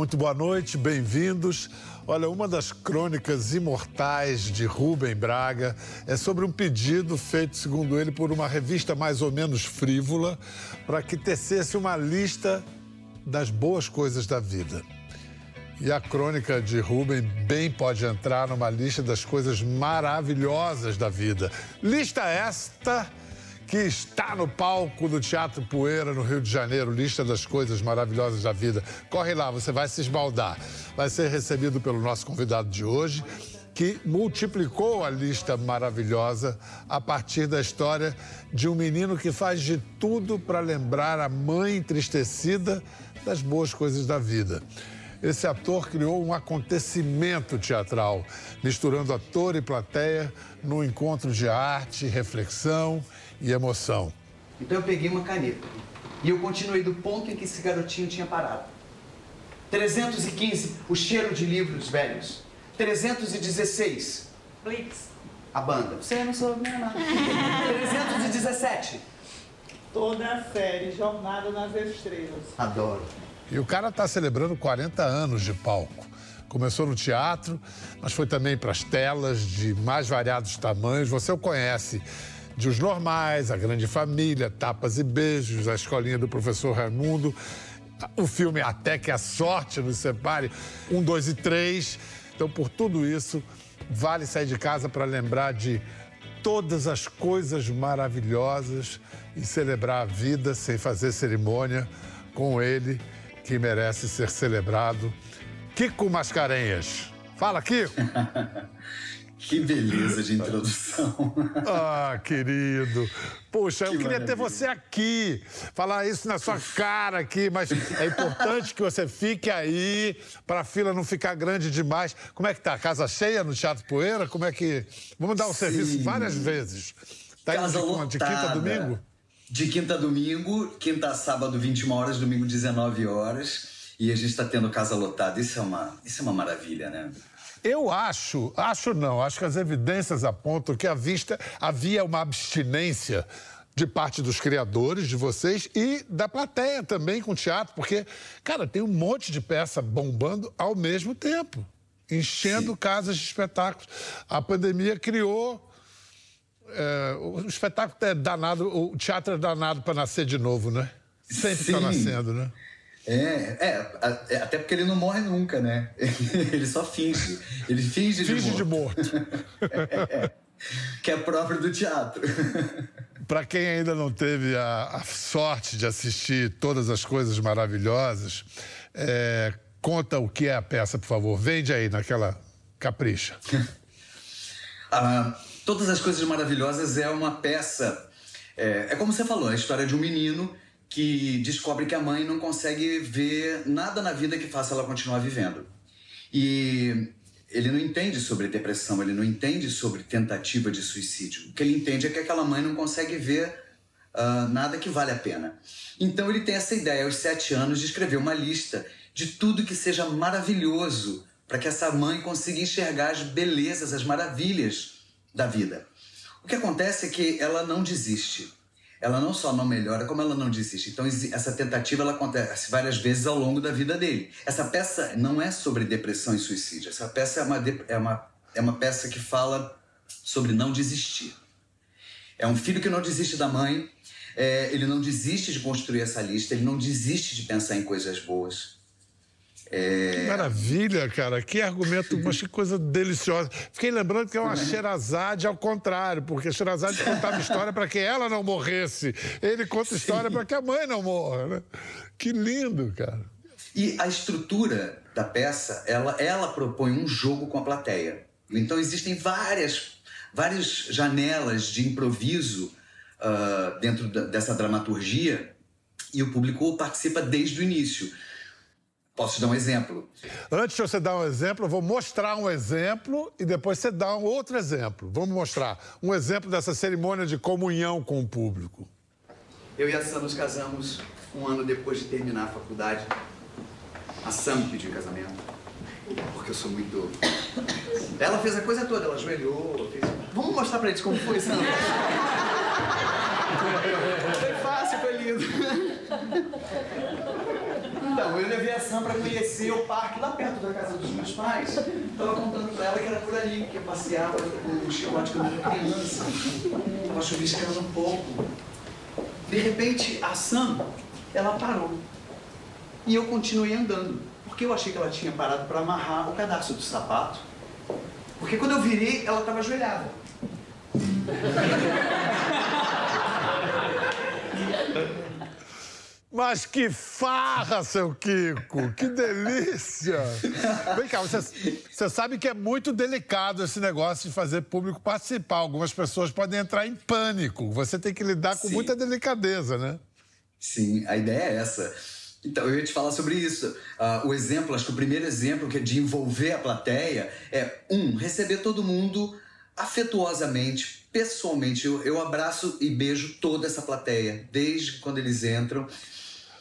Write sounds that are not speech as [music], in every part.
Muito boa noite, bem-vindos. Olha, uma das crônicas imortais de Rubem Braga é sobre um pedido feito, segundo ele, por uma revista mais ou menos frívola para que tecesse uma lista das boas coisas da vida. E a crônica de Rubem bem pode entrar numa lista das coisas maravilhosas da vida. Lista esta que está no palco do Teatro Poeira, no Rio de Janeiro, lista das coisas maravilhosas da vida. Corre lá, você vai se esbaldar. Vai ser recebido pelo nosso convidado de hoje, que multiplicou a lista maravilhosa a partir da história de um menino que faz de tudo para lembrar a mãe entristecida das boas coisas da vida. Esse ator criou um acontecimento teatral, misturando ator e plateia num encontro de arte, reflexão e emoção. Então eu peguei uma caneta e eu continuei do ponto em que esse garotinho tinha parado. 315, o cheiro de livros velhos. 316, Blitz. a banda. Você não soube nem nada. 317, Toda a série Jornada nas Estrelas. adoro. E o cara está celebrando 40 anos de palco. Começou no teatro, mas foi também para as telas de mais variados tamanhos. Você o conhece de Os Normais, A Grande Família, Tapas e Beijos, A Escolinha do Professor Raimundo, o filme Até que a Sorte nos separe, um, dois e três. Então, por tudo isso, vale sair de casa para lembrar de todas as coisas maravilhosas e celebrar a vida sem fazer cerimônia com ele que merece ser celebrado. Kiko Mascarenhas. Fala, Kiko. [laughs] Que beleza de introdução. [laughs] Ah, querido. Puxa, eu Que queria ter maravilha. você aqui, falar isso na sua cara aqui, mas é importante que você fique aí para a fila não ficar grande demais. Como é que tá? Casa cheia no Teatro Poeira? Como é que. Vamos dar o Sim. serviço várias vezes. Tá indo Casa de, lotada. de quinta a domingo? De quinta a domingo, quinta a sábado, 21 horas, domingo, 19 horas. E a gente está tendo casa lotada. Isso é uma, isso é uma maravilha, né? Eu acho, acho não, acho que as evidências apontam que à vista havia uma abstinência de parte dos criadores, de vocês, e da plateia também com o teatro, porque, cara, tem um monte de peça bombando ao mesmo tempo, enchendo Sim. casas de espetáculos. A pandemia criou. é, o espetáculo é danado, o teatro é danado para nascer de novo, né? Sempre está nascendo, né? É, é, é, até porque ele não morre nunca, né? [laughs] Ele só finge. Ele finge, Finge de de morto. morto. [laughs] Que é próprio do teatro. [laughs] Para quem ainda não teve a, a sorte de assistir todas as coisas maravilhosas, é, conta o que é a peça, por favor. Vende aí naquela capricha. Ah, Todas as Coisas Maravilhosas é uma peça. É, é como você falou, é a história de um menino que descobre que a mãe não consegue ver nada na vida que faça ela continuar vivendo. E ele não entende sobre depressão, ele não entende sobre tentativa de suicídio. O que ele entende é que aquela mãe não consegue ver ah, nada que vale a pena. Então ele tem essa ideia, aos sete anos, de escrever uma lista de tudo que seja maravilhoso para que essa mãe consiga enxergar as belezas, as maravilhas da vida. O que acontece é que ela não desiste. Ela não só não melhora, como ela não desiste. Então, essa tentativa ela acontece várias vezes ao longo da vida dele. Essa peça não é sobre depressão e suicídio. Essa peça é uma, é uma, é uma peça que fala sobre não desistir. É um filho que não desiste da mãe, é, ele não desiste de construir essa lista, ele não desiste de pensar em coisas boas. Que maravilha, cara. Que argumento, mas que coisa deliciosa. Fiquei lembrando que é uma Sherazade ao contrário, porque a Sherazade contava história para que ela não morresse. Ele conta história para que a mãe não morra, né? Que lindo, cara. E a estrutura da peça, ela, ela propõe um jogo com a plateia. Então existem várias, várias janelas de improviso ah, dentro da- dessa dramaturgia e o público participa desde o início. Posso te dar um exemplo? Antes de você dar um exemplo, eu vou mostrar um exemplo e depois você dá um outro exemplo. Vamos mostrar um exemplo dessa cerimônia de comunhão com o público. Eu e a Sam nos casamos um ano depois de terminar a faculdade. A Sam me pediu em casamento. Porque eu sou muito. Ela fez a coisa toda, ela ajoelhou, fez. Vamos mostrar pra eles como foi, Sam? [laughs] Foi fácil, foi lindo. Então, eu levei a Sam pra conhecer o parque lá perto da casa dos meus pais. Tava contando pra ela que era por ali que eu passeava com o chocolate quando era criança. Tava chuviscando um pouco. De repente, a Sam, ela parou. E eu continuei andando. Porque eu achei que ela tinha parado para amarrar o cadastro do sapato. Porque quando eu virei, ela estava ajoelhada. Mas que farra, seu Kiko! Que delícia! Vem cá, você, você sabe que é muito delicado esse negócio de fazer público participar. Algumas pessoas podem entrar em pânico. Você tem que lidar com Sim. muita delicadeza, né? Sim, a ideia é essa. Então, eu ia te falar sobre isso. Ah, o exemplo, acho que o primeiro exemplo que é de envolver a plateia é, um, receber todo mundo afetuosamente, pessoalmente. Eu, eu abraço e beijo toda essa plateia, desde quando eles entram.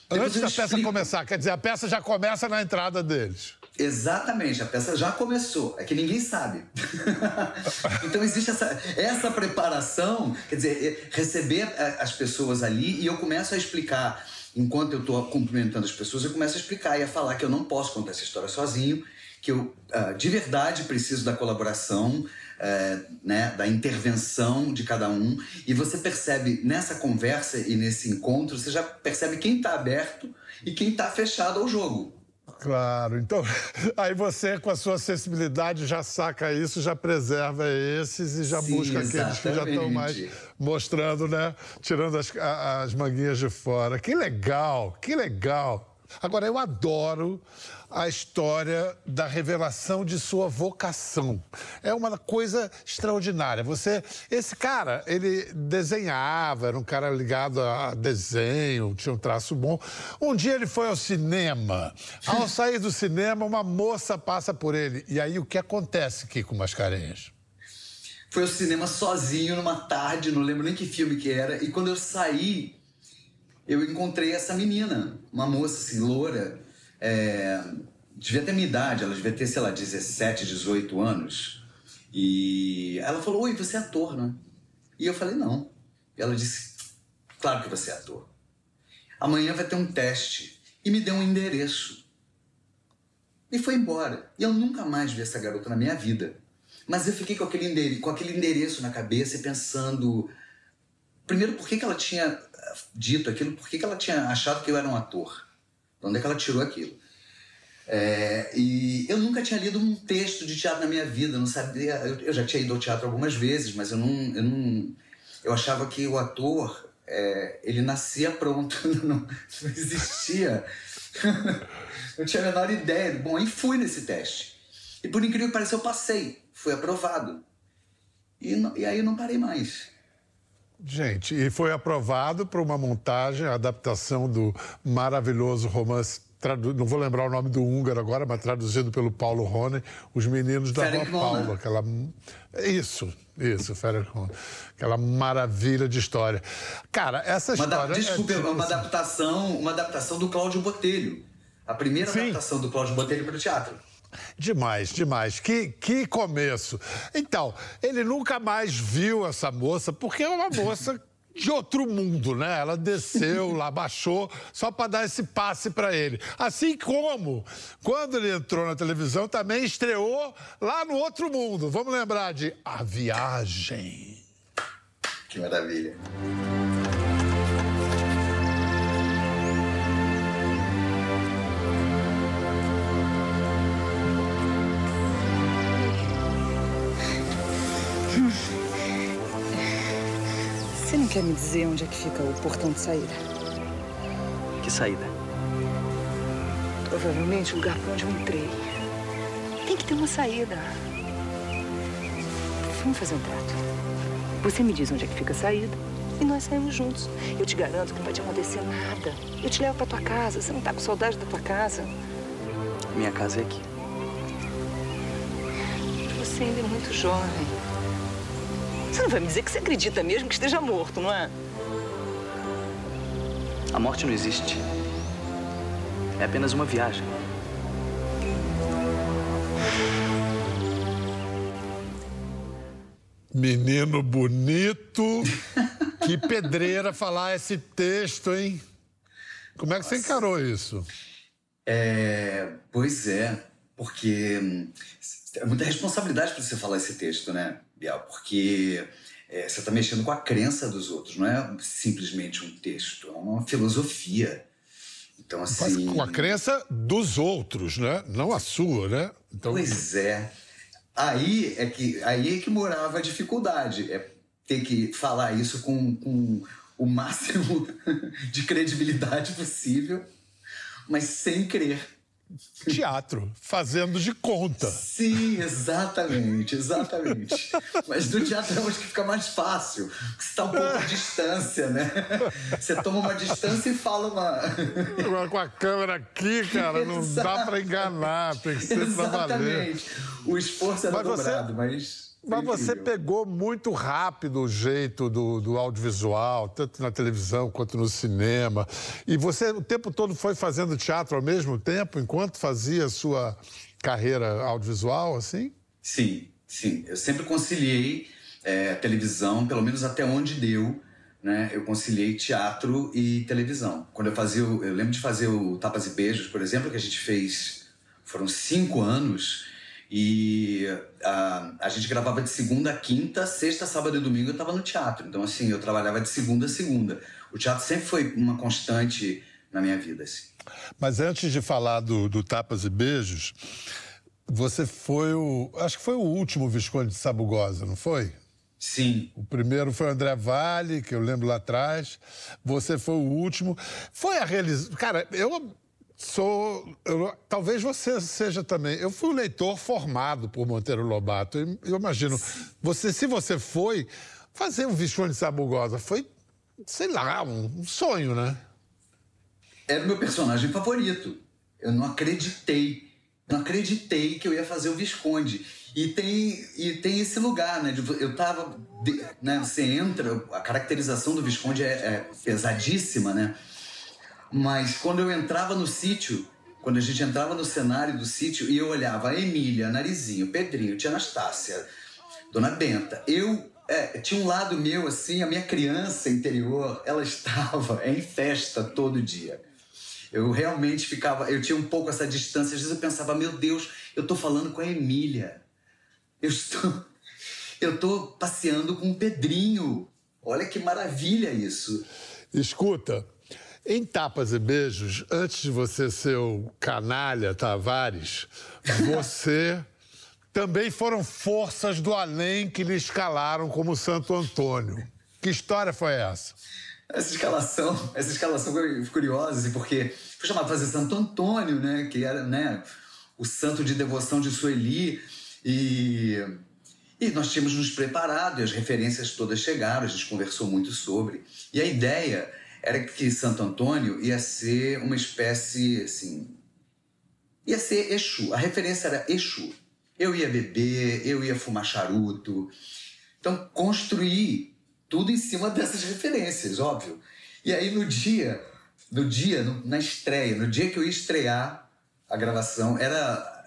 Depois Antes da peça explico- começar, quer dizer, a peça já começa na entrada deles. Exatamente, a peça já começou, é que ninguém sabe. [laughs] então existe essa, essa preparação, quer dizer, é, receber é, as pessoas ali e eu começo a explicar, enquanto eu estou cumprimentando as pessoas, eu começo a explicar e a falar que eu não posso contar essa história sozinho, que eu ah, de verdade preciso da colaboração, é, né, da intervenção de cada um. E você percebe nessa conversa e nesse encontro, você já percebe quem está aberto e quem está fechado ao jogo. Claro, então [laughs] aí você, com a sua sensibilidade, já saca isso, já preserva esses e já Sim, busca aqueles que já estão mais exatamente. mostrando, né? Tirando as, as manguinhas de fora. Que legal, que legal. Agora, eu adoro a história da revelação de sua vocação. É uma coisa extraordinária. Você, esse cara, ele desenhava, era um cara ligado a desenho, tinha um traço bom. Um dia ele foi ao cinema. Ao sair do cinema, uma moça passa por ele. E aí o que acontece, Kiko Mascarenhas? Foi ao cinema sozinho numa tarde, não lembro nem que filme que era. E quando eu saí, eu encontrei essa menina, uma moça assim, loura. é, devia ter minha idade, ela devia ter, sei lá, 17, 18 anos. E ela falou: Oi, você é ator, né? E eu falei: Não. E ela disse: Claro que você é ator. Amanhã vai ter um teste. E me deu um endereço. E foi embora. E eu nunca mais vi essa garota na minha vida. Mas eu fiquei com aquele, endere- com aquele endereço na cabeça e pensando. Primeiro, por que, que ela tinha dito aquilo? Por que, que ela tinha achado que eu era um ator? De onde é que ela tirou aquilo? É, e eu nunca tinha lido um texto de teatro na minha vida, não sabia. Eu, eu já tinha ido ao teatro algumas vezes, mas eu não. Eu, não, eu achava que o ator é, ele nascia pronto, [laughs] não, não existia. [laughs] eu tinha a menor ideia. Bom, aí fui nesse teste. E por incrível que pareça, eu passei, fui aprovado. E, não- e aí eu não parei mais. Gente, e foi aprovado para uma montagem, a adaptação do maravilhoso romance, não vou lembrar o nome do húngaro agora, mas traduzido pelo Paulo Rone, Os Meninos da Rua. Paula. Aquela... Isso, isso, Ferenc. Aquela maravilha de história. Cara, essa Uma história... da, desculpa, é, tipo uma assim, adaptação, uma adaptação do Cláudio Botelho. A primeira Sim. adaptação do Cláudio Botelho para o teatro. Demais, demais. Que, que começo. Então, ele nunca mais viu essa moça, porque é uma moça de outro mundo, né? Ela desceu lá, baixou, só para dar esse passe para ele. Assim como, quando ele entrou na televisão, também estreou lá no outro mundo. Vamos lembrar de A Viagem. Que maravilha. Quer me dizer onde é que fica o portão de saída? Que saída? Provavelmente o lugar por onde eu entrei. Tem que ter uma saída. Vamos fazer um trato. Você me diz onde é que fica a saída e nós saímos juntos. Eu te garanto que não vai te acontecer nada. Eu te levo pra tua casa. Você não tá com saudade da tua casa? Minha casa é aqui. Você ainda é muito jovem. Você não vai me dizer que você acredita mesmo que esteja morto, não é? A morte não existe. É apenas uma viagem. Menino bonito. [laughs] que pedreira falar esse texto, hein? Como é que você encarou isso? É, pois é, porque hum, é muita responsabilidade para você falar esse texto, né, Bial? Porque é, você está mexendo com a crença dos outros, não é simplesmente um texto, é uma filosofia. Então, assim. Mas com a crença dos outros, né? Não a sua, né? Então... Pois é. Aí é que aí é que morava a dificuldade. É ter que falar isso com, com o máximo [laughs] de credibilidade possível, mas sem crer teatro, fazendo de conta. Sim, exatamente, exatamente. Mas no teatro eu acho que fica mais fácil, porque você está um pouco à distância, né? Você toma uma distância e fala uma. Com a câmera aqui, cara, não dá para enganar, tem que ser Exatamente. O esforço era mas dobrado, você... mas. Mas você pegou muito rápido o jeito do, do, audiovisual, tanto na televisão quanto no cinema. E você o tempo todo foi fazendo teatro ao mesmo tempo, enquanto fazia a sua carreira audiovisual, assim? Sim, sim. Eu sempre conciliei é, televisão, pelo menos até onde deu. Né? Eu conciliei teatro e televisão. Quando eu fazia, eu lembro de fazer o Tapas e Beijos, por exemplo, que a gente fez, foram cinco anos. E a, a gente gravava de segunda a quinta, sexta, sábado e domingo eu estava no teatro. Então, assim, eu trabalhava de segunda a segunda. O teatro sempre foi uma constante na minha vida, assim. Mas antes de falar do, do Tapas e Beijos, você foi o. Acho que foi o último Visconde de Sabugosa, não foi? Sim. O primeiro foi o André Vale, que eu lembro lá atrás. Você foi o último. Foi a realização. Cara, eu Sou. Eu, talvez você seja também. Eu fui um leitor formado por Monteiro Lobato. Eu, imagino. Você, se você foi fazer um Visconde de Sabugosa, foi, sei lá, um, sonho, né? Era o meu personagem favorito. Eu não acreditei. Não acreditei que eu ia fazer o Visconde. E tem, e tem esse lugar, né? Eu tava. Né, você entra, a caracterização do Visconde é, é pesadíssima, né? Mas quando eu entrava no sítio, quando a gente entrava no cenário do sítio e eu olhava a Emília, Narizinho, Pedrinho, Tia Anastácia, Dona Benta, eu é, tinha um lado meu assim, a minha criança interior, ela estava [laughs] em festa todo dia. Eu realmente ficava, eu tinha um pouco essa distância, às vezes eu pensava, meu Deus, eu estou falando com a Emília. Eu estou [laughs] eu estou passeando com o Pedrinho. Olha que maravilha isso. Escuta, em Tapas e Beijos, antes de você ser o canalha Tavares, você [laughs] também foram forças do além que lhe escalaram como Santo Antônio. Que história foi essa? Essa escalação, essa escalação foi curiosa, assim, porque foi chamado para fazer Santo Antônio, né? Que era né, o santo de devoção de Sueli. E, e nós tínhamos nos preparado e as referências todas chegaram, a gente conversou muito sobre. E a ideia era que Santo Antônio ia ser uma espécie, assim, ia ser Exu. A referência era Exu. Eu ia beber, eu ia fumar charuto. Então, construí tudo em cima dessas referências, óbvio. E aí, no dia, no dia, no, na estreia, no dia que eu ia estrear a gravação, era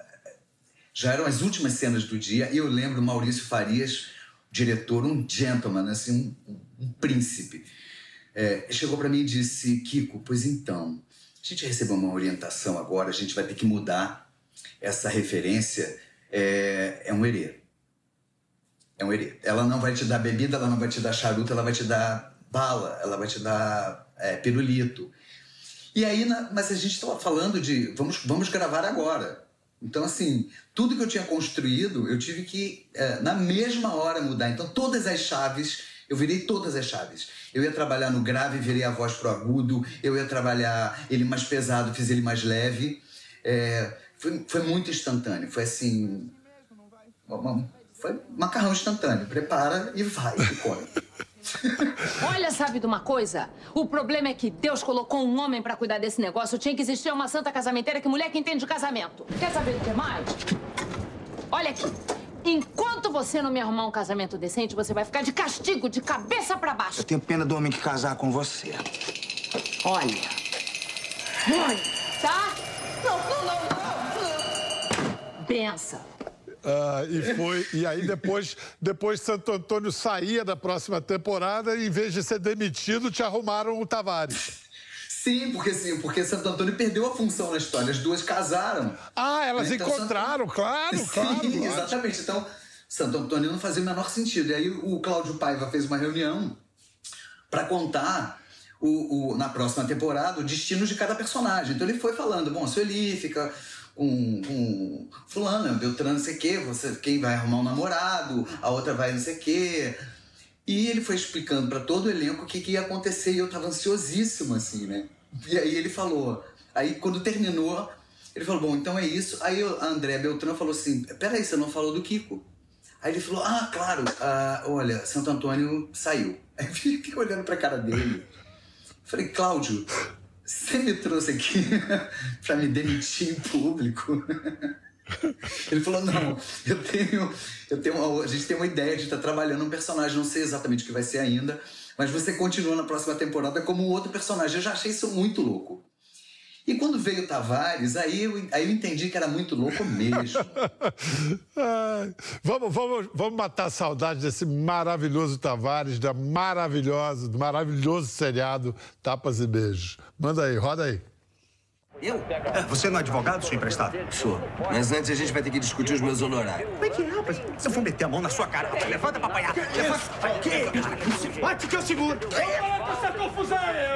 já eram as últimas cenas do dia, e eu lembro Maurício Farias, diretor, um gentleman, assim, um, um príncipe é, chegou para mim e disse: Kiko, pois então, a gente recebeu uma orientação agora, a gente vai ter que mudar essa referência. É, é um herê. É um herê. Ela não vai te dar bebida, ela não vai te dar charuto, ela vai te dar bala, ela vai te dar é, pirulito. E aí, na, mas a gente estava falando de vamos, vamos gravar agora. Então, assim, tudo que eu tinha construído, eu tive que, é, na mesma hora, mudar. Então, todas as chaves eu virei todas as chaves. Eu ia trabalhar no grave, virei a voz pro agudo. Eu ia trabalhar ele mais pesado, fiz ele mais leve. É, foi, foi muito instantâneo. Foi assim. Uma, foi macarrão instantâneo. Prepara e vai, e come. [laughs] Olha, sabe de uma coisa? O problema é que Deus colocou um homem para cuidar desse negócio. Tinha que existir uma santa casamenteira que mulher que entende de casamento. Quer saber do que mais? Olha aqui. Enquanto você não me arrumar um casamento decente, você vai ficar de castigo, de cabeça para baixo. Eu tenho pena do homem que casar com você. Olha. Olha, tá? Não, não, não, não. Bença. Ah, e foi e aí depois depois Santo Antônio saía da próxima temporada e em vez de ser demitido te arrumaram o Tavares Sim, porque sim, porque Santo Antônio perdeu a função na história. As duas casaram. Ah, elas Então, encontraram, claro, Sim, claro. [laughs] exatamente. Então, Santo Antônio não fazia o menor sentido. E aí o Cláudio Paiva fez uma reunião para contar o, o- na próxima temporada o destino de cada personagem. Então ele foi falando, bom, a Sueli fica com, com fulano, Beltrano, não sei o quê, você, quem vai arrumar um namorado, a outra vai não sei o quê. E ele foi explicando para todo o elenco o que, que ia acontecer e eu tava ansiosíssimo, assim, né? E aí ele falou, aí quando terminou, ele falou, bom, então é isso. Aí a André Beltrão falou assim, peraí, você não falou do Kiko. Aí ele falou, ah, claro, ah, olha, Santo Antônio saiu. [laughs] Aí eu fiquei olhando pra cara dele. Falei, Cláudio, você me trouxe aqui [laughs] pra me demitir em público? [laughs] [laughs] Ele falou, não, eu tenho, eu tenho a gente tem uma ideia de estar trabalhando um personagem, não sei exatamente o que vai ser ainda, mas você continua na próxima temporada como um outro personagem. Eu já achei isso muito louco. E quando veio o Tavares, aí eu, aí eu entendi que era muito louco mesmo. [laughs] Ai, vamos, vamos, vamos matar a saudade desse maravilhoso Tavares, da maravilhosa, do maravilhoso seriado Tapas e Beijos. Manda aí, roda aí. Eu? Você não é advogado, seu emprestado? Sou. Mas antes a gente vai ter que discutir os meus honorários. Como é que é, rapaz? Se eu for meter a mão na sua cara, rapaz, levanta pra apanhar. Levanta. Que? Cara, não se bate que eu seguro. Essa confusão aí,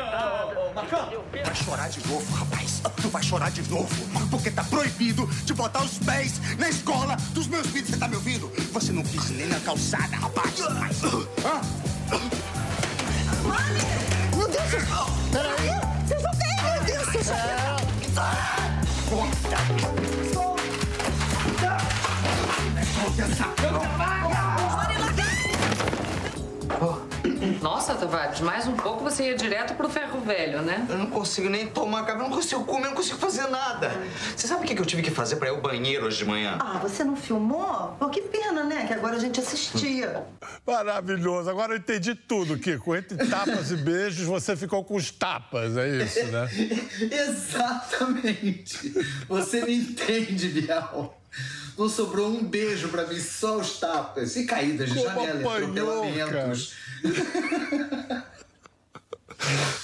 ô, Marcão. Vai chorar de novo, rapaz. Tu vai chorar de novo. Porque tá proibido de botar os pés na escola dos meus filhos. Você tá me ouvindo? Você não quis nem na calçada, rapaz. Mas... Hã? Meu Deus! Peraí! Vocês ter! Meu Deus! Vocês 双杀双杀双杀 Nossa, Tavares, mais um pouco você ia direto pro ferro velho, né? Eu não consigo nem tomar café, eu não consigo comer, eu não consigo fazer nada. Você sabe o que eu tive que fazer pra ir ao banheiro hoje de manhã? Ah, você não filmou? Pô, que pena, né? Que agora a gente assistia. Maravilhoso. Agora eu entendi tudo, Kiko. Entre tapas e beijos, você ficou com os tapas, é isso, né? [laughs] Exatamente. Você me entende, Bial. Não sobrou um beijo pra mim, só os tapas. E caídas de Como janela, e apanhou, atropelamentos.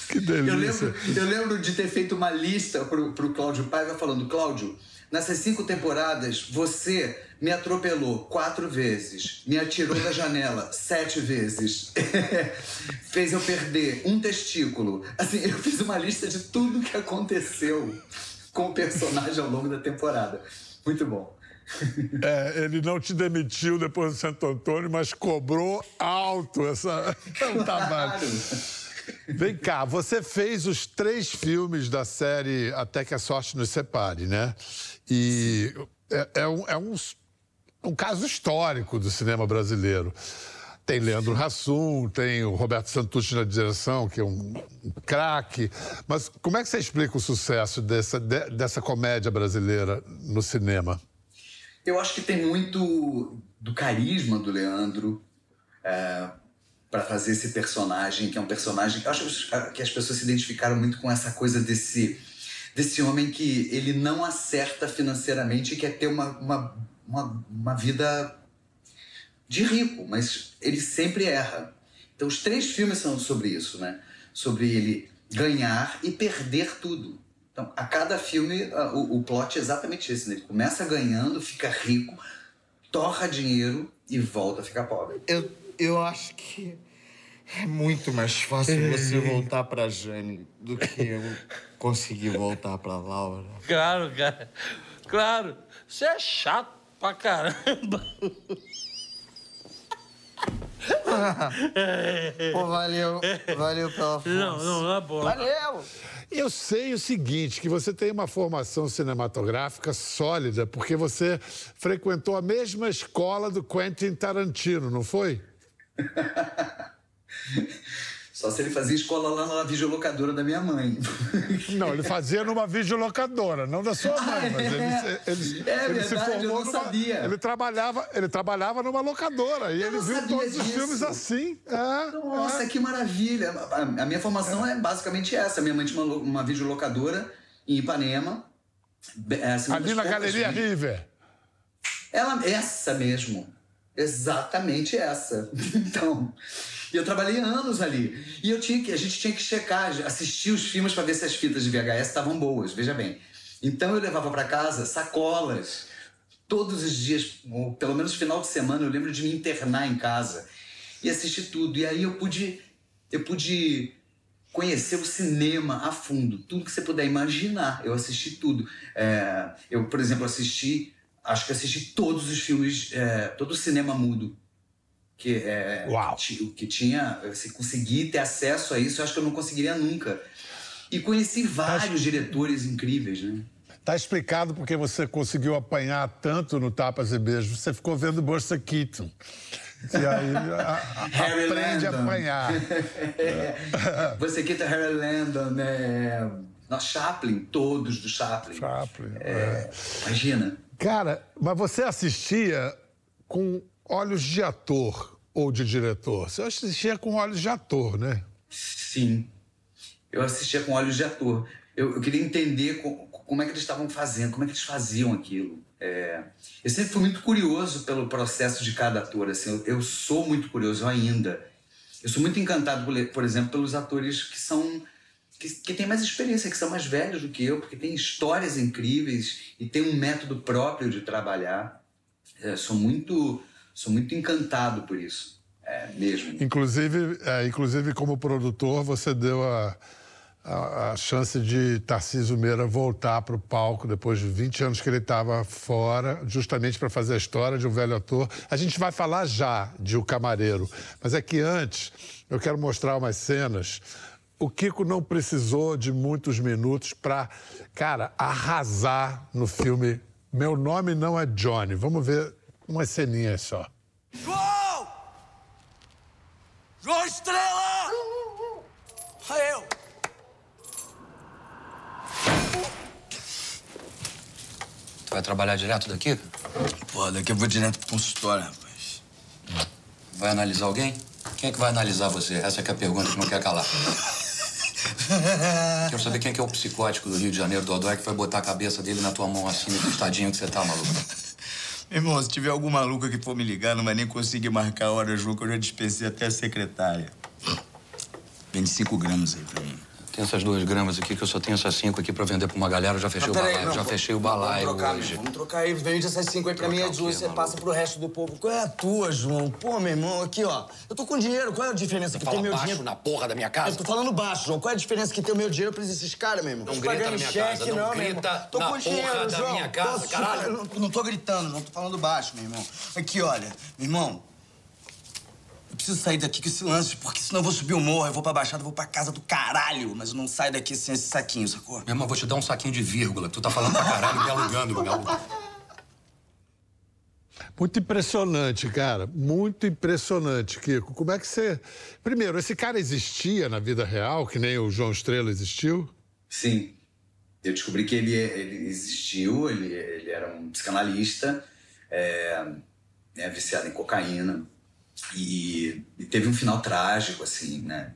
Que Eu delícia. lembro, eu lembro de ter feito uma lista pro, pro Cláudio Paiva falando, Cláudio, nessas cinco temporadas, você me atropelou quatro vezes, me atirou da janela sete vezes, [laughs] fez eu perder um testículo. Assim, eu fiz uma lista de tudo que aconteceu com o personagem ao longo da temporada. Muito bom. [laughs] É, ele não te demitiu depois do Santo Antônio, mas cobrou alto essa [laughs] o. Vem cá, você fez os três filmes da série Até que a Sorte nos Separe, né? E é, é um, é um, um caso histórico do cinema brasileiro. Tem Leandro Hassum, tem o Roberto Santucci na direção, que é um, um craque. Mas como é que você explica o sucesso dessa, de- dessa comédia brasileira no cinema? Eu acho que tem muito do carisma do Leandro para fazer esse personagem, que é um personagem. Eu acho que as pessoas se identificaram muito com essa coisa desse, desse homem que ele não acerta financeiramente e quer ter uma, uma, uma, uma vida de rico, mas ele sempre erra. Então, os três filmes são sobre isso, né? Sobre ele ganhar e perder tudo. Então, a cada filme, a- o, o plot é exatamente esse, né? Ele começa ganhando, fica rico, torra dinheiro e volta a ficar pobre. Eu, eu acho que é muito mais fácil você voltar pra Jane do que eu conseguir voltar pra Laura. Claro, cara. Claro. Você é chato pra caramba. [laughs] Pô, valeu. Valeu pela força. Não, não, na boa. Valeu! Eu sei o seguinte, que você tem uma formação cinematográfica sólida, porque você frequentou a mesma escola do Quentin Tarantino, não foi? [laughs] Só se ele fazia escola lá na videolocadora da minha mãe. [laughs] Não, ele fazia numa videolocadora, não da sua mãe, Ah, mas ele, é? ele, É ele se verdade, eu formou não numa, sabia. Ele trabalhava, ele trabalhava numa locadora e ele viu sabia todos os disso. filmes assim. É, Nossa, é. que maravilha! A, a minha formação é basicamente essa. Minha mãe tinha uma, uma videolocadora em Ipanema. É, assim, Ali na Galeria River. Ela, essa mesmo. Exatamente essa. [laughs] Então, eu trabalhei anos ali. E eu tinha que, a gente tinha que checar, assistir os filmes para ver se as fitas de VHS estavam boas, veja bem. Então eu levava para casa sacolas. Todos os dias, ou pelo menos final de semana, eu lembro de me internar em casa e assistir tudo. E aí eu pude, eu pude conhecer o cinema a fundo, tudo que você puder imaginar. Eu assisti tudo. É, eu, por exemplo, assisti, acho que assisti todos os filmes, é, todo o cinema mudo que, é, que, que, tinha, se conseguir ter acesso a isso, eu acho que eu não conseguiria nunca. E conheci vários tá, diretores incríveis, né? Tá explicado porque você conseguiu apanhar tanto no Tapas e Beijos. Você ficou vendo Buster Keaton. E aí a, a, [laughs] aprende Landon. a apanhar. [laughs] você Keaton, Harry Landon, né? Nós, Chaplin, todos do Chaplin. Chaplin, é, é. Imagina. Cara, mas você assistia com olhos de ator ou de diretor? Você assistia com olhos de ator, né? Sim. Eu assistia com olhos de ator. Eu, eu queria entender como, como, é que eles estavam fazendo, como é que eles faziam aquilo. É... Eu sempre fui muito curioso pelo processo de cada ator. Assim, eu, eu sou muito curioso ainda. Eu sou muito encantado, por, por exemplo, pelos atores que são que, que têm mais experiência, que são mais velhos do que eu, porque têm histórias incríveis e têm um método próprio de trabalhar. É, sou muito sou muito encantado por isso, é, mesmo. Inclusive, é, inclusive, como produtor, você deu a, a, a chance de Tarcísio Meira voltar para o palco depois de 20 anos que ele estava fora, justamente para fazer a história de um velho ator. A gente vai falar já de O Camareiro, mas é que antes eu quero mostrar umas cenas. O Kiko não precisou de muitos minutos para, cara, arrasar no filme Meu Nome Não é Johnny. Vamos ver umas ceninhas só. João! João Estrela! Olha eu! Tu vai trabalhar direto daqui? Pô, daqui eu vou direto pro consultório, rapaz. Vai analisar alguém? Quem é que vai analisar você? Essa é, é a pergunta que não quer calar. Quero saber quem é, que é o psicótico do Rio de Janeiro, Dodói, que vai botar a cabeça dele na tua mão assim, estadinho que você tá, maluco. [laughs] Irmão, se tiver algum maluco que for me ligar, não vai nem conseguir marcar a hora, que eu já dispensei até a secretária. 25 gramas aí pra mim. Tem essas duas gramas aqui, que eu só tenho essas cinco aqui pra vender pra uma galera. Eu já fechei o balaio, não, já fechei o balaio vamos trocar, hoje. Vamos trocar aí, vende essas cinco aí pra mim, duas você passa pro resto do povo. Qual é a tua, João? Pô, meu irmão, aqui, ó. Eu tô com dinheiro, qual é a diferença que tem meu baixo dinheiro? na porra da minha casa? Eu tô falando baixo, João. Qual é a diferença que tem o meu dinheiro pra esses caras, meu irmão? Não grita na minha cheque, casa, não, não grita Tô na com dinheiro, porra da João. minha casa, Posso... caralho. Eu não, não tô gritando, não tô falando baixo, meu irmão. Aqui, olha, meu irmão, preciso sair daqui com esse lance, porque senão eu vou subir o morro, eu vou pra Baixada, eu vou pra casa do caralho. Mas eu não saio daqui sem esse saquinho, sacou? Meu irmão, vou te dar um saquinho de vírgula. Tu tá falando pra caralho me alugando, meu galo. Muito impressionante, cara. Muito impressionante, Kiko. Como é que você. Primeiro, esse cara existia na vida real, que nem o João Estrela existiu? Sim. Eu descobri que ele, ele existiu, ele, ele era um psicanalista, é, é, viciado em cocaína. E, e teve um final trágico, assim, né?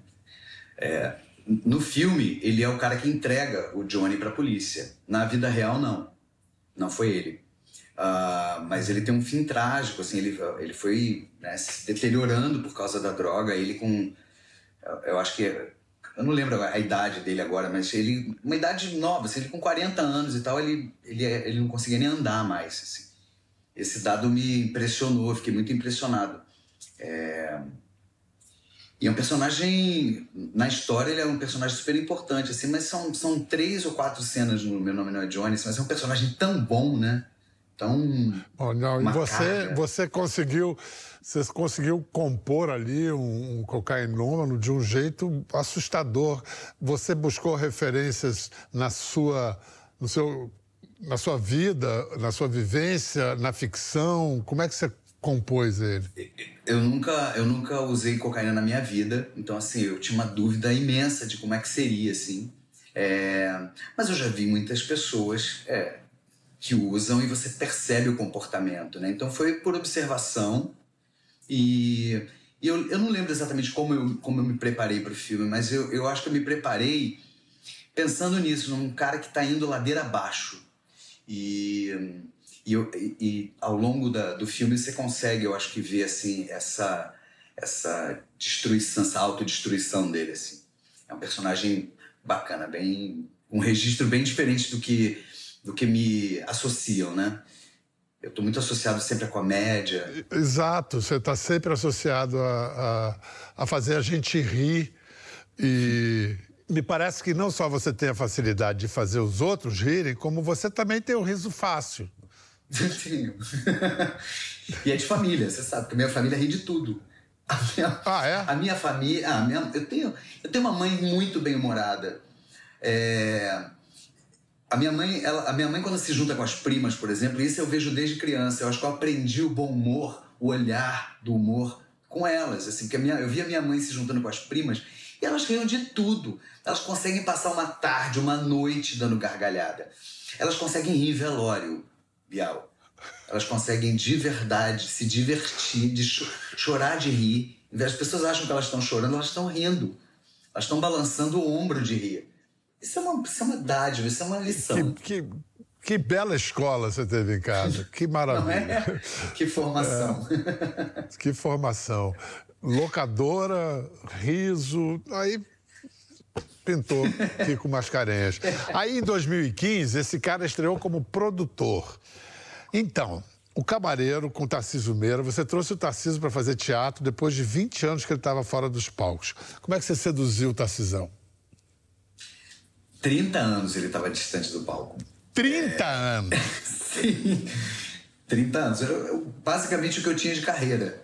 É, no filme, ele é o cara que entrega o Johnny pra polícia. Na vida real, não. Não foi ele. Uh, mas ele tem um fim trágico, assim, ele, ele foi né, se deteriorando por causa da droga. Ele com. Eu acho que. Eu não lembro a idade dele agora, mas ele. Uma idade nova, assim, ele com 40 anos e tal, ele, ele, ele não conseguia nem andar mais. Assim. Esse dado me impressionou, fiquei muito impressionado. É... E é um personagem, na história, ele é um personagem super importante, assim, mas são, são três ou quatro cenas no Meu Nome Não é Johnny, mas é um personagem tão bom, né? Tão. Oh, não, e você, você conseguiu. Você conseguiu compor ali um, um cocainômano de um jeito assustador. Você buscou referências na sua, no seu, na sua vida, na sua vivência, na ficção. Como é que você compôs ele? Eu nunca, eu nunca usei cocaína na minha vida, então assim, eu tinha uma dúvida imensa de como é que seria, assim. É... Mas eu já vi muitas pessoas é, que usam e você percebe o comportamento, né? Então foi por observação e, e eu, eu não lembro exatamente como eu, como eu me preparei para o filme, mas eu, eu acho que eu me preparei pensando nisso, num cara que está indo ladeira abaixo. E E, eu, e, e ao longo da, do filme você consegue, eu acho que ver assim essa essa destruição, essa autodestruição dele assim. É um personagem bacana, bem um registro bem diferente do que do que me associam, né? Eu estou muito associado sempre à comédia. Exato, você está sempre associado a, a, a, fazer a gente rir. E me parece que não só você tem a facilidade de fazer os outros rirem, como você também tem o riso fácil. Tenho. e é de família, você sabe, porque minha família ri de tudo. A minha, ah, é? A minha família. Ah, minha, eu, tenho, eu tenho uma mãe muito bem-humorada. É, a minha mãe, ela, a minha mãe quando se junta com as primas, por exemplo, isso eu vejo desde criança. Eu acho que eu aprendi o bom humor, o olhar do humor com elas, assim, porque minha, eu via minha mãe se juntando com as primas e elas riam de tudo. Elas conseguem passar uma tarde, uma noite dando gargalhada. Elas conseguem rir em velório, Bial. Elas conseguem de verdade se divertir, de cho chorar de rir. As pessoas acham que elas estão chorando, elas estão rindo. Elas estão balançando o ombro de rir. Isso é uma, isso é uma dádiva, isso é uma lição. Que, que, que bela escola você teve em casa. Que [laughs] maravilha. É? Que formação. É. Que formação. Locadora, riso, aí pintou Kiko Mascarenhas. Aí em 2015, esse cara estreou como produtor. Então, o Camareiro com o Tarcísio Meira, você trouxe o Tarcísio para fazer teatro depois de 20 anos que ele estava fora dos palcos. Como é que você seduziu o Tarcisão? 30 anos ele estava distante do palco. 30 é... anos? [laughs] Sim. 30 anos. Era basicamente o que eu tinha de carreira.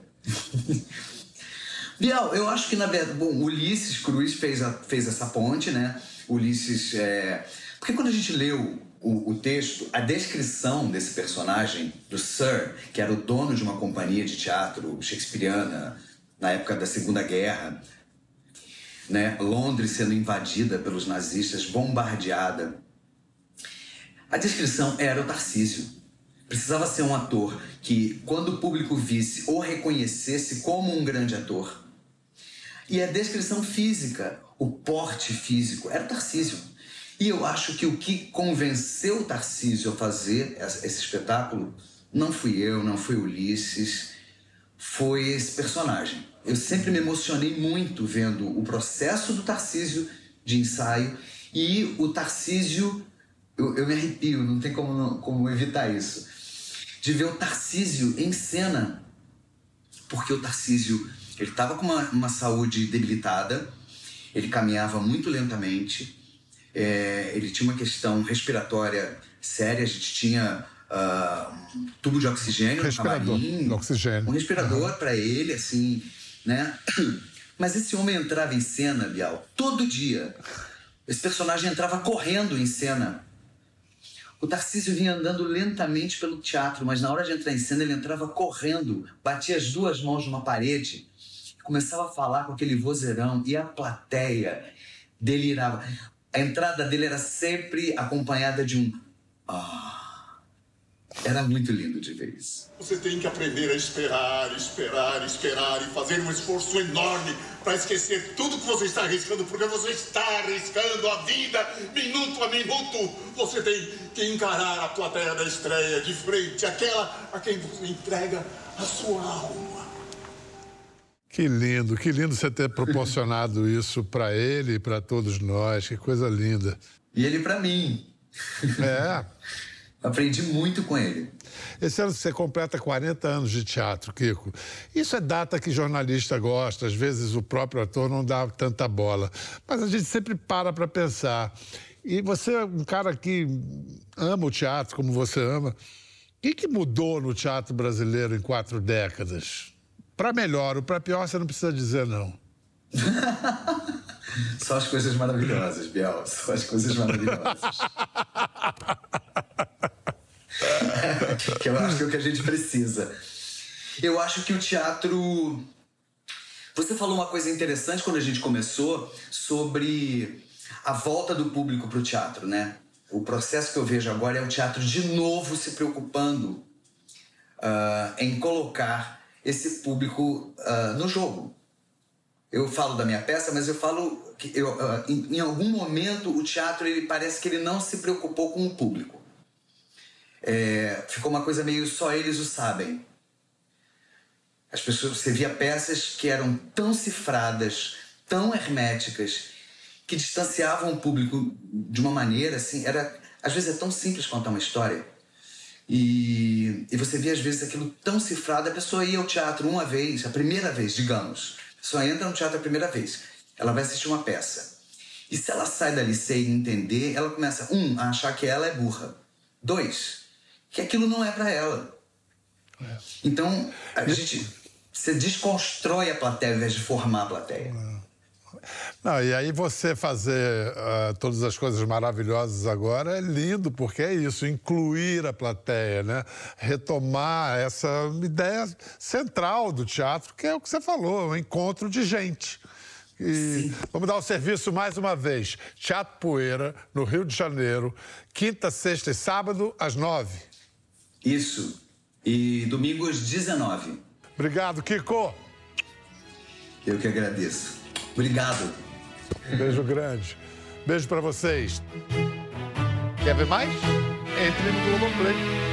Bial, eu acho que na verdade. Bom, Ulisses Cruz fez, a, fez essa ponte, né? Ulisses. É... Porque quando a gente leu o, o, texto, a descrição desse personagem, do Sir, que era o dono de uma companhia de teatro shakespeariana na época da Segunda Guerra, né? Londres sendo invadida pelos nazistas, bombardeada. A descrição era o Tarcísio. Precisava ser um ator que, quando o público visse, o reconhecesse como um grande ator. E a descrição física, o porte físico, era o Tarcísio. E eu acho que o que convenceu o Tarcísio a fazer esse espetáculo não fui eu, não foi Ulisses, foi esse personagem. Eu sempre me emocionei muito vendo o processo do Tarcísio de ensaio e o Tarcísio. Eu, eu me arrepio, não tem como, como evitar isso. De ver o Tarcísio em cena. Porque o Tarcísio ele estava com uma, uma saúde debilitada, ele caminhava muito lentamente, é, ele tinha uma questão respiratória séria, a gente tinha uh, tubo de oxigênio respirador, camarim, oxigênio. um respirador uhum. para ele, assim, né? [clears throat] Mas esse homem entrava em cena, Bial, todo dia. Esse personagem entrava correndo em cena. O Tarcísio vinha andando lentamente pelo teatro, mas na hora de entrar em cena ele entrava correndo, batia as duas mãos numa parede, começava a falar com aquele vozeirão e a plateia delirava. A entrada dele era sempre acompanhada de um ah. Era muito lindo de ver isso. Você tem que aprender a esperar, esperar, esperar e fazer um esforço enorme para esquecer tudo que você está arriscando, porque você está arriscando a vida minuto a minuto. Você tem que encarar a plateia da estreia de frente, aquela a quem você entrega a sua alma. Que lindo, que lindo você ter proporcionado [laughs] isso para ele e para todos nós. Que coisa linda. E ele para mim. [laughs] É. [laughs] Aprendi muito com ele. Esse ano você completa 40 anos de teatro, Kiko. Isso é data que jornalista gosta, às vezes o próprio ator não dá tanta bola. Mas a gente sempre para para pensar. E você é um cara que ama o teatro como você ama. O que, que mudou no teatro brasileiro em quatro décadas? Para melhor ou para pior, você não precisa dizer não. [laughs] Só as coisas maravilhosas, Biel. Só as coisas maravilhosas. [laughs] que eu acho que é o que a gente precisa. Eu acho que o teatro. Você falou uma coisa interessante quando a gente começou sobre a volta do público para o teatro, né? O processo que eu vejo agora é o teatro de novo se preocupando uh, em colocar esse público uh, no jogo. Eu falo da minha peça, mas eu falo que eu, uh, em, em algum momento o teatro ele parece que ele não se preocupou com o público. é, ficou uma coisa meio só eles o sabem. As pessoas, você via peças que eram tão cifradas, tão herméticas, que distanciavam o público de uma maneira assim, era às vezes é tão simples contar uma história. E, e você via às vezes aquilo tão cifrado, a pessoa ia ao teatro uma vez, a primeira vez, digamos. A pessoa entra no teatro a primeira vez, ela vai assistir uma peça. E se ela sai dali sem entender, ela começa, um, a achar que ela é burra. Dois, que aquilo não é para ela. É. Então, a gente você desconstrói a plateia ao invés de formar a plateia. Não, e aí você fazer uh, todas as coisas maravilhosas agora é lindo, porque é isso, incluir a plateia, né? Retomar essa ideia central do teatro, que é o que você falou, um encontro de gente. E Sim. vamos dar o serviço mais uma vez. Teatro Poeira, no Rio de Janeiro, quinta, sexta e sábado, às nove. Isso. E domingo às dezenove. Obrigado, Kiko. Eu que agradeço. Obrigado. Beijo grande. Beijo para vocês. Quer ver mais? Entre no Globoplay.